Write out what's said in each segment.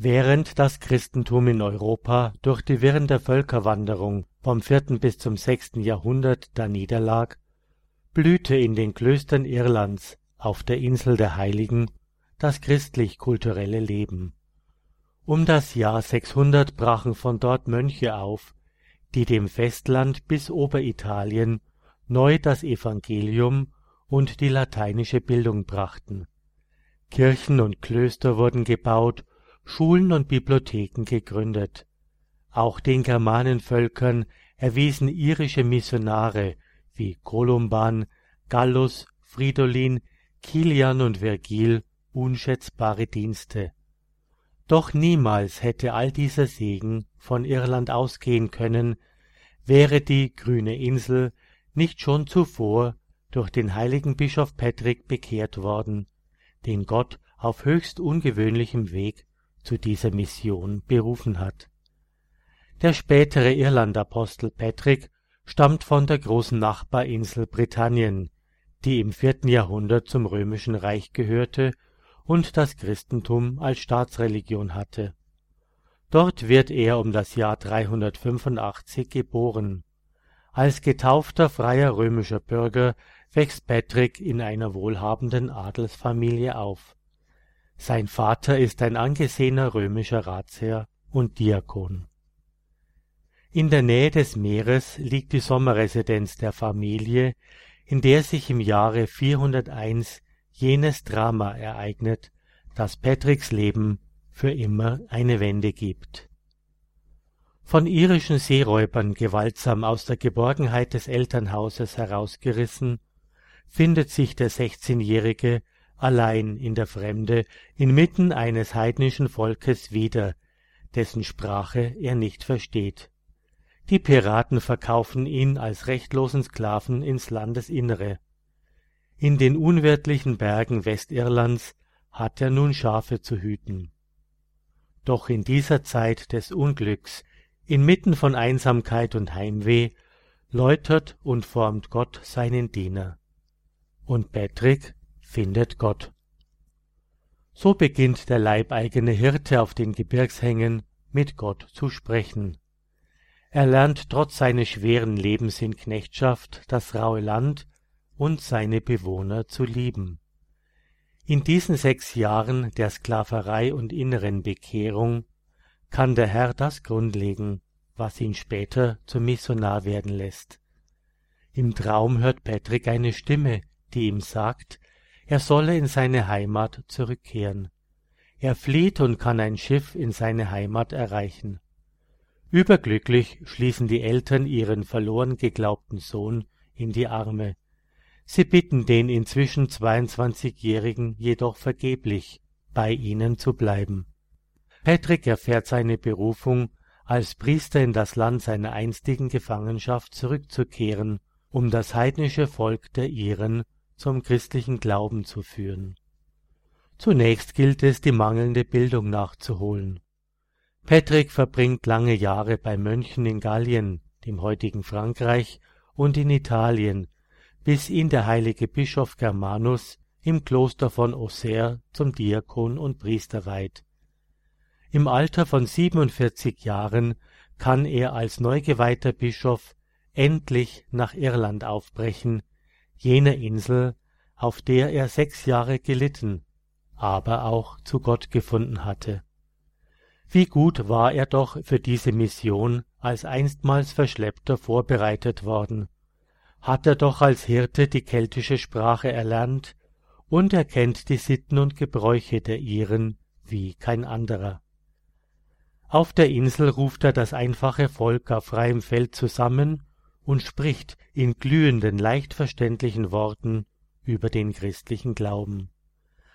Während das Christentum in Europa durch die Wirren der Völkerwanderung vom 4. bis zum 6. Jahrhundert daniederlag, blühte in den Klöstern Irlands auf der Insel der Heiligen das christlich-kulturelle Leben. Um das Jahr 600 brachen von dort Mönche auf, die dem Festland bis Oberitalien neu das Evangelium und die lateinische Bildung brachten. Kirchen und Klöster wurden gebaut Schulen und Bibliotheken gegründet. Auch den Germanenvölkern erwiesen irische Missionare wie Kolumban, Gallus, Fridolin, Kilian und Vergil unschätzbare Dienste. Doch niemals hätte all dieser Segen von Irland ausgehen können, wäre die grüne Insel nicht schon zuvor durch den heiligen Bischof Patrick bekehrt worden, den Gott auf höchst ungewöhnlichem Weg zu dieser Mission berufen hat. Der spätere Irlandapostel Patrick stammt von der großen Nachbarinsel Britannien, die im vierten Jahrhundert zum römischen Reich gehörte und das Christentum als Staatsreligion hatte. Dort wird er um das Jahr 385 geboren. Als getaufter freier römischer Bürger wächst Patrick in einer wohlhabenden Adelsfamilie auf sein Vater ist ein angesehener römischer Ratsherr und Diakon. In der Nähe des Meeres liegt die Sommerresidenz der Familie, in der sich im Jahre 401 jenes Drama ereignet, das Patricks Leben für immer eine Wende gibt. Von irischen Seeräubern gewaltsam aus der Geborgenheit des Elternhauses herausgerissen, findet sich der sechzehnjährige allein in der Fremde, inmitten eines heidnischen Volkes wieder, dessen Sprache er nicht versteht. Die Piraten verkaufen ihn als rechtlosen Sklaven ins Landesinnere. In den unwirtlichen Bergen Westirlands hat er nun Schafe zu hüten. Doch in dieser Zeit des Unglücks, inmitten von Einsamkeit und Heimweh, läutert und formt Gott seinen Diener. Und Patrick findet Gott. So beginnt der leibeigene Hirte auf den Gebirgshängen mit Gott zu sprechen. Er lernt trotz seines schweren Lebens in Knechtschaft das raue Land und seine Bewohner zu lieben. In diesen sechs Jahren der Sklaverei und inneren Bekehrung kann der Herr das grundlegen, was ihn später zum Missionar werden lässt. Im Traum hört Patrick eine Stimme, die ihm sagt, er solle in seine Heimat zurückkehren. Er flieht und kann ein Schiff in seine Heimat erreichen. Überglücklich schließen die Eltern ihren verloren geglaubten Sohn in die Arme. Sie bitten den inzwischen 22-Jährigen jedoch vergeblich, bei ihnen zu bleiben. Patrick erfährt seine Berufung, als Priester in das Land seiner einstigen Gefangenschaft zurückzukehren, um das heidnische Volk der Iren zum christlichen Glauben zu führen. Zunächst gilt es, die mangelnde Bildung nachzuholen. Patrick verbringt lange Jahre bei Mönchen in Gallien, dem heutigen Frankreich, und in Italien, bis ihn der heilige Bischof Germanus im Kloster von Auxerre zum Diakon und Priester weiht. Im Alter von 47 Jahren kann er als neugeweihter Bischof endlich nach Irland aufbrechen, jener Insel, auf der er sechs Jahre gelitten, aber auch zu Gott gefunden hatte. Wie gut war er doch für diese Mission als einstmals Verschleppter vorbereitet worden, hat er doch als Hirte die keltische Sprache erlernt und er kennt die Sitten und Gebräuche der Iren wie kein anderer. Auf der Insel ruft er das einfache Volk auf freiem Feld zusammen und spricht in glühenden, leicht verständlichen Worten über den christlichen Glauben.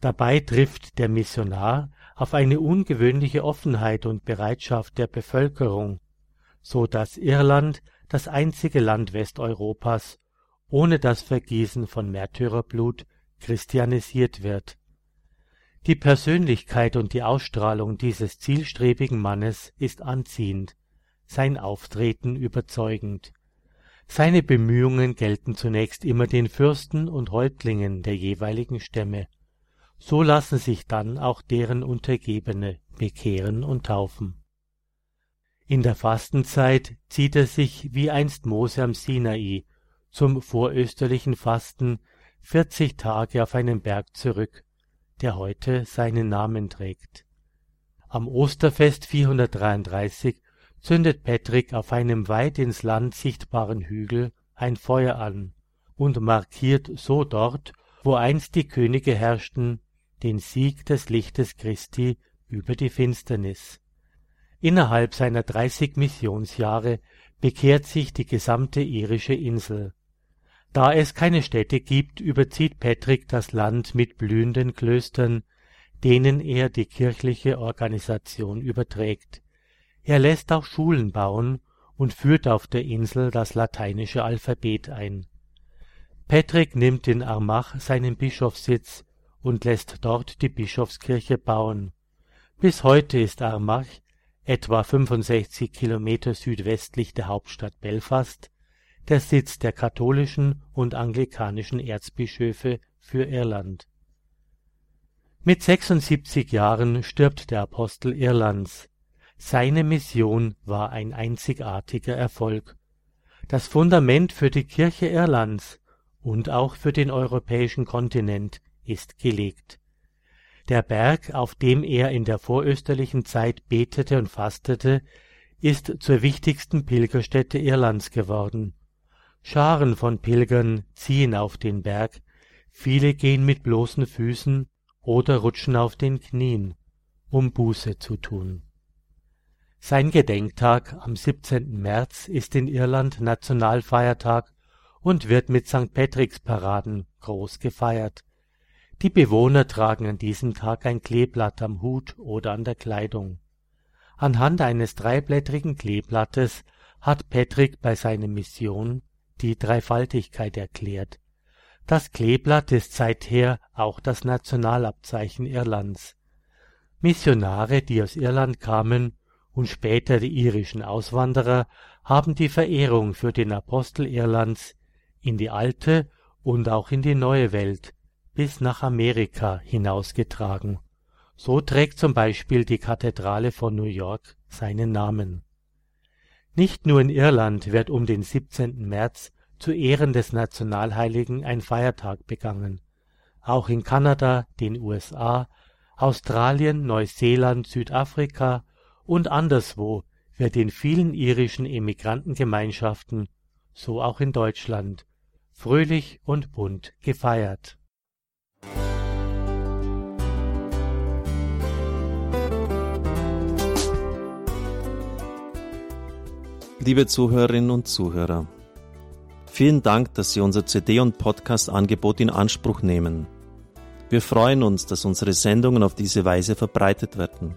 Dabei trifft der Missionar auf eine ungewöhnliche Offenheit und Bereitschaft der Bevölkerung, so dass Irland das einzige Land Westeuropas ohne das Vergießen von Märtyrerblut christianisiert wird. Die Persönlichkeit und die Ausstrahlung dieses zielstrebigen Mannes ist anziehend, sein Auftreten überzeugend. Seine Bemühungen gelten zunächst immer den Fürsten und Häuptlingen der jeweiligen Stämme. So lassen sich dann auch deren Untergebene bekehren und taufen. In der Fastenzeit zieht er sich wie einst Mose am Sinai zum vorösterlichen Fasten 40 Tage auf einen Berg zurück, der heute seinen Namen trägt. Am Osterfest 433 zündet Patrick auf einem weit ins Land sichtbaren Hügel ein Feuer an und markiert so dort, wo einst die Könige herrschten, den Sieg des Lichtes Christi über die Finsternis. Innerhalb seiner dreißig Missionsjahre bekehrt sich die gesamte irische Insel. Da es keine Städte gibt, überzieht Patrick das Land mit blühenden Klöstern, denen er die kirchliche Organisation überträgt. Er lässt auch Schulen bauen und führt auf der Insel das lateinische Alphabet ein. Patrick nimmt in Armagh seinen Bischofssitz und lässt dort die Bischofskirche bauen. Bis heute ist Armagh, etwa 65 Kilometer südwestlich der Hauptstadt Belfast, der Sitz der katholischen und anglikanischen Erzbischöfe für Irland. Mit 76 Jahren stirbt der Apostel Irlands. Seine Mission war ein einzigartiger Erfolg. Das Fundament für die Kirche Irlands und auch für den europäischen Kontinent ist gelegt. Der Berg, auf dem er in der vorösterlichen Zeit betete und fastete, ist zur wichtigsten Pilgerstätte Irlands geworden. Scharen von Pilgern ziehen auf den Berg, viele gehen mit bloßen Füßen oder rutschen auf den Knien, um Buße zu tun sein Gedenktag am 17. März ist in Irland Nationalfeiertag und wird mit St. Patricksparaden groß gefeiert. Die Bewohner tragen an diesem Tag ein Kleeblatt am Hut oder an der Kleidung. Anhand eines dreiblättrigen Kleeblattes hat Patrick bei seiner Mission die Dreifaltigkeit erklärt. Das Kleeblatt ist seither auch das Nationalabzeichen Irlands. Missionare, die aus Irland kamen, und später die irischen Auswanderer haben die Verehrung für den Apostel Irlands in die alte und auch in die neue Welt bis nach Amerika hinausgetragen. So trägt zum Beispiel die Kathedrale von New York seinen Namen. Nicht nur in Irland wird um den 17. März zu Ehren des Nationalheiligen ein Feiertag begangen. Auch in Kanada, den USA, Australien, Neuseeland, Südafrika und anderswo wird in vielen irischen Immigrantengemeinschaften, so auch in Deutschland, fröhlich und bunt gefeiert. Liebe Zuhörerinnen und Zuhörer, vielen Dank, dass Sie unser CD- und Podcast-Angebot in Anspruch nehmen. Wir freuen uns, dass unsere Sendungen auf diese Weise verbreitet werden.